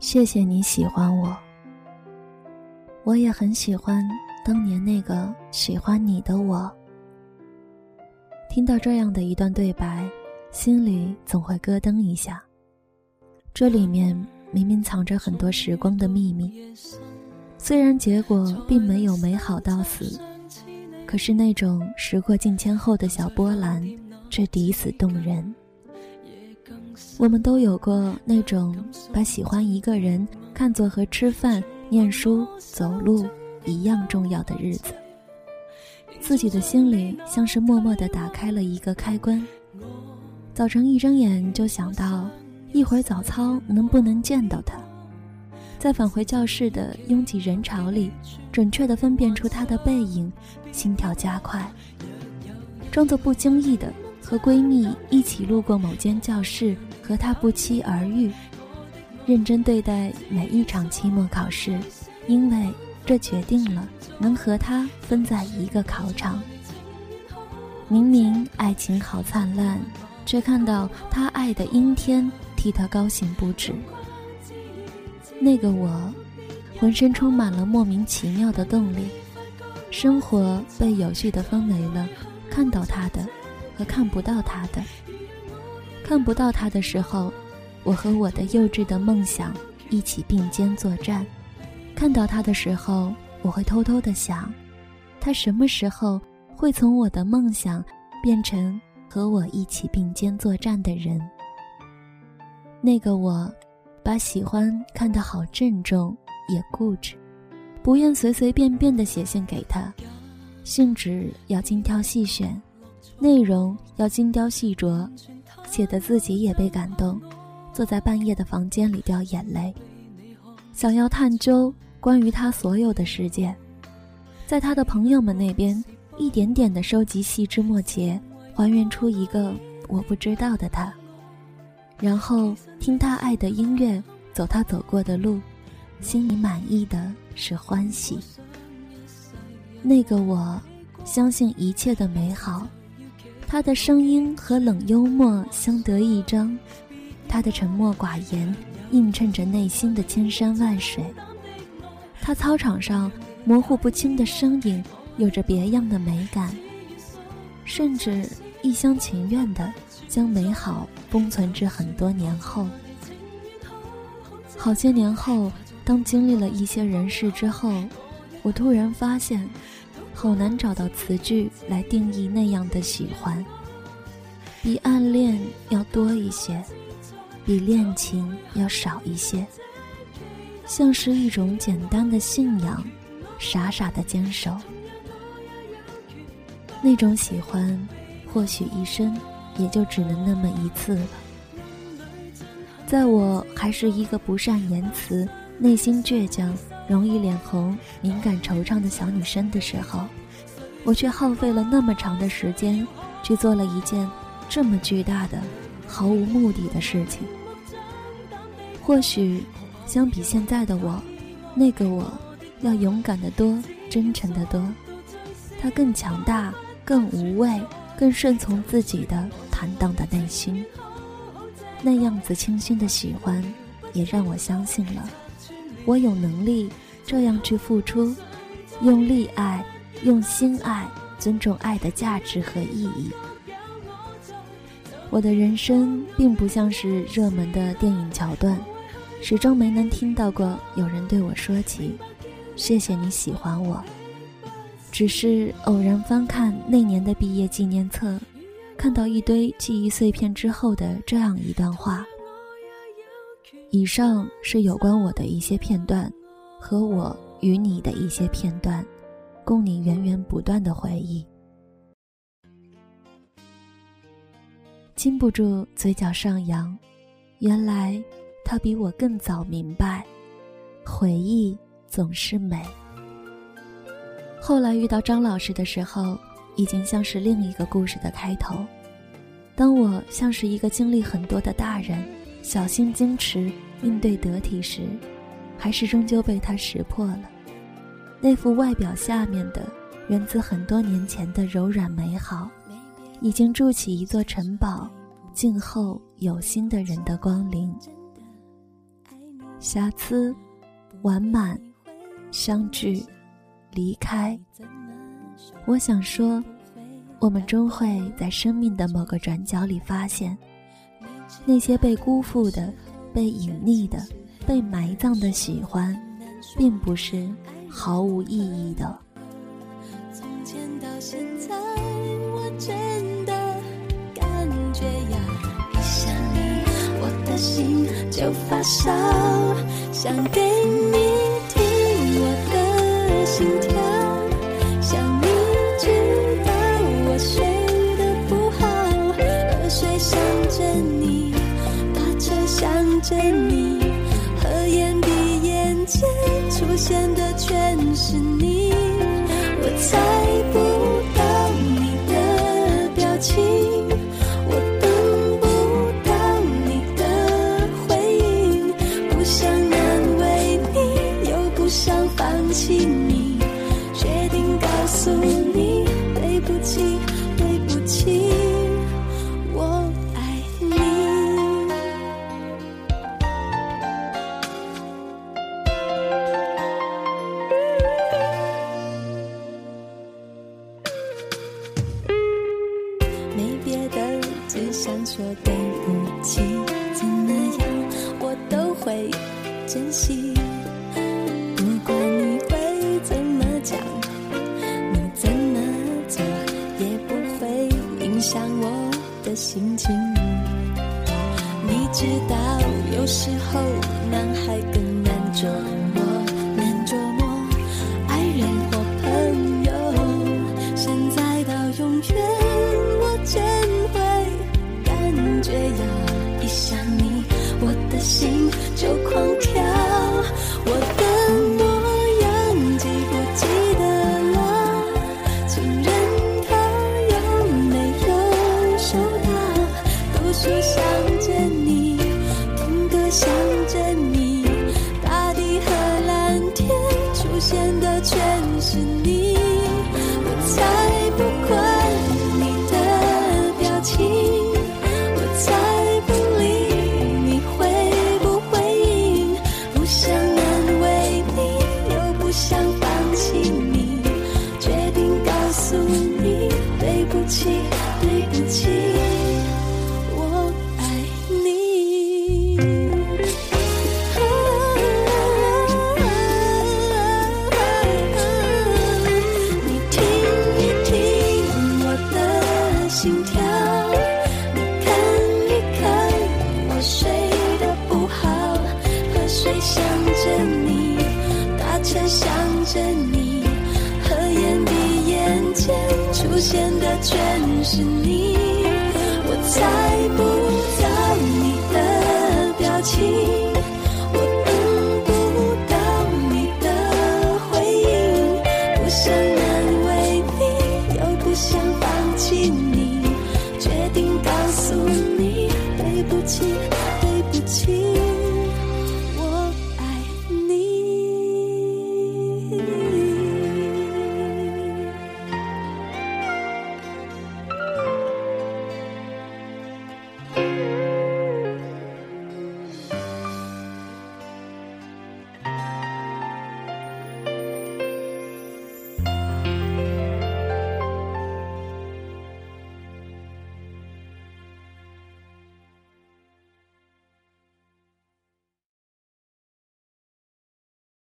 谢谢你喜欢我，我也很喜欢当年那个喜欢你的我。听到这样的一段对白，心里总会咯噔一下。这里面明明藏着很多时光的秘密，虽然结果并没有美好到死，可是那种时过境迁后的小波澜，却抵死动人。我们都有过那种把喜欢一个人看作和吃饭、念书、走路一样重要的日子，自己的心里像是默默地打开了一个开关。早晨一睁眼就想到，一会儿早操能不能见到他，在返回教室的拥挤人潮里，准确地分辨出他的背影，心跳加快，装作不经意的和闺蜜一起路过某间教室。和他不期而遇，认真对待每一场期末考试，因为这决定了能和他分在一个考场。明明爱情好灿烂，却看到他爱的阴天，替他高兴不止。那个我，浑身充满了莫名其妙的动力，生活被有序的分为了看到他的和看不到他的。看不到他的时候，我和我的幼稚的梦想一起并肩作战；看到他的时候，我会偷偷的想，他什么时候会从我的梦想变成和我一起并肩作战的人？那个我，把喜欢看得好郑重，也固执，不愿随随便便的写信给他，信纸要精挑细选，内容要精雕细琢。写的自己也被感动，坐在半夜的房间里掉眼泪，想要探究关于他所有的世界，在他的朋友们那边一点点的收集细枝末节，还原出一个我不知道的他，然后听他爱的音乐，走他走过的路，心里满意的是欢喜。那个我，相信一切的美好。他的声音和冷幽默相得益彰，他的沉默寡言映衬着内心的千山万水。他操场上模糊不清的身影有着别样的美感，甚至一厢情愿地将美好封存至很多年后。好些年后，当经历了一些人事之后，我突然发现。好难找到词句来定义那样的喜欢，比暗恋要多一些，比恋情要少一些，像是一种简单的信仰，傻傻的坚守。那种喜欢，或许一生也就只能那么一次了。在我还是一个不善言辞、内心倔强。容易脸红、敏感、惆怅的小女生的时候，我却耗费了那么长的时间，去做了一件这么巨大的、毫无目的的事情。或许，相比现在的我，那个我，要勇敢的多，真诚的多。他更强大，更无畏，更顺从自己的坦荡的内心。那样子清新的喜欢，也让我相信了。我有能力这样去付出，用力爱，用心爱，尊重爱的价值和意义。我的人生并不像是热门的电影桥段，始终没能听到过有人对我说起“谢谢你喜欢我”。只是偶然翻看那年的毕业纪念册，看到一堆记忆碎片之后的这样一段话。以上是有关我的一些片段，和我与你的一些片段，供你源源不断的回忆。禁不住嘴角上扬，原来他比我更早明白，回忆总是美。后来遇到张老师的时候，已经像是另一个故事的开头。当我像是一个经历很多的大人。小心矜持，应对得体时，还是终究被他识破了。那副外表下面的，源自很多年前的柔软美好，已经筑起一座城堡，静候有心的人的光临。瑕疵、完满、相聚、离开。我想说，我们终会在生命的某个转角里发现，那些被辜负的、被隐匿的、被埋葬的喜欢，并不是毫无意义的。从前到现在，我真的感觉呀，一想你，我的心就发烧，想给你听我的心跳，想着你，合眼闭眼间出现的全是你。我猜不会珍惜。不管你会怎么讲，你怎么做，也不会影响我的心情。你知道，有时候男孩更难琢磨，难琢磨。爱人或朋友，现在到永远，我真会感觉呀，一想你，我的心就狂起，对不起，全是你，